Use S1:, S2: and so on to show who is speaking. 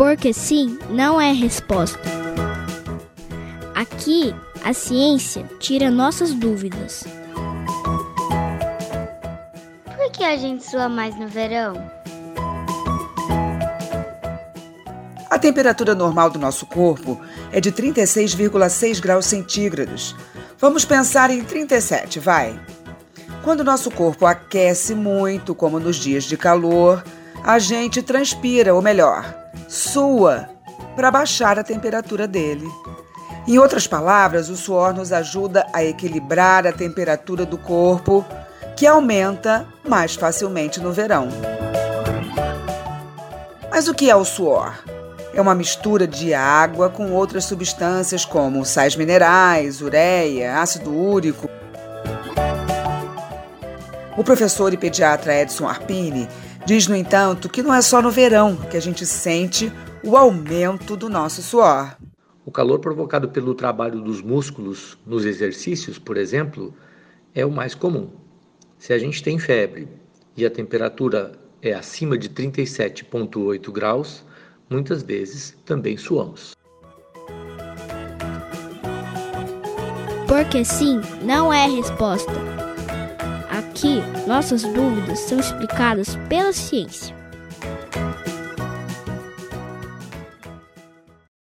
S1: Porque sim não é resposta. Aqui, a ciência tira nossas dúvidas.
S2: Por que a gente sua mais no verão?
S3: A temperatura normal do nosso corpo é de 36,6 graus centígrados. Vamos pensar em 37, vai. Quando nosso corpo aquece muito, como nos dias de calor, a gente transpira, ou melhor, sua, para baixar a temperatura dele. Em outras palavras, o suor nos ajuda a equilibrar a temperatura do corpo, que aumenta mais facilmente no verão. Mas o que é o suor? É uma mistura de água com outras substâncias como sais minerais, ureia, ácido úrico. O professor e pediatra Edson Arpini diz, no entanto, que não é só no verão que a gente sente o aumento do nosso suor.
S4: O calor provocado pelo trabalho dos músculos nos exercícios, por exemplo, é o mais comum. Se a gente tem febre e a temperatura é acima de 37,8 graus, muitas vezes também suamos.
S1: Porque sim não é resposta. Aqui, nossas dúvidas são explicadas pela ciência.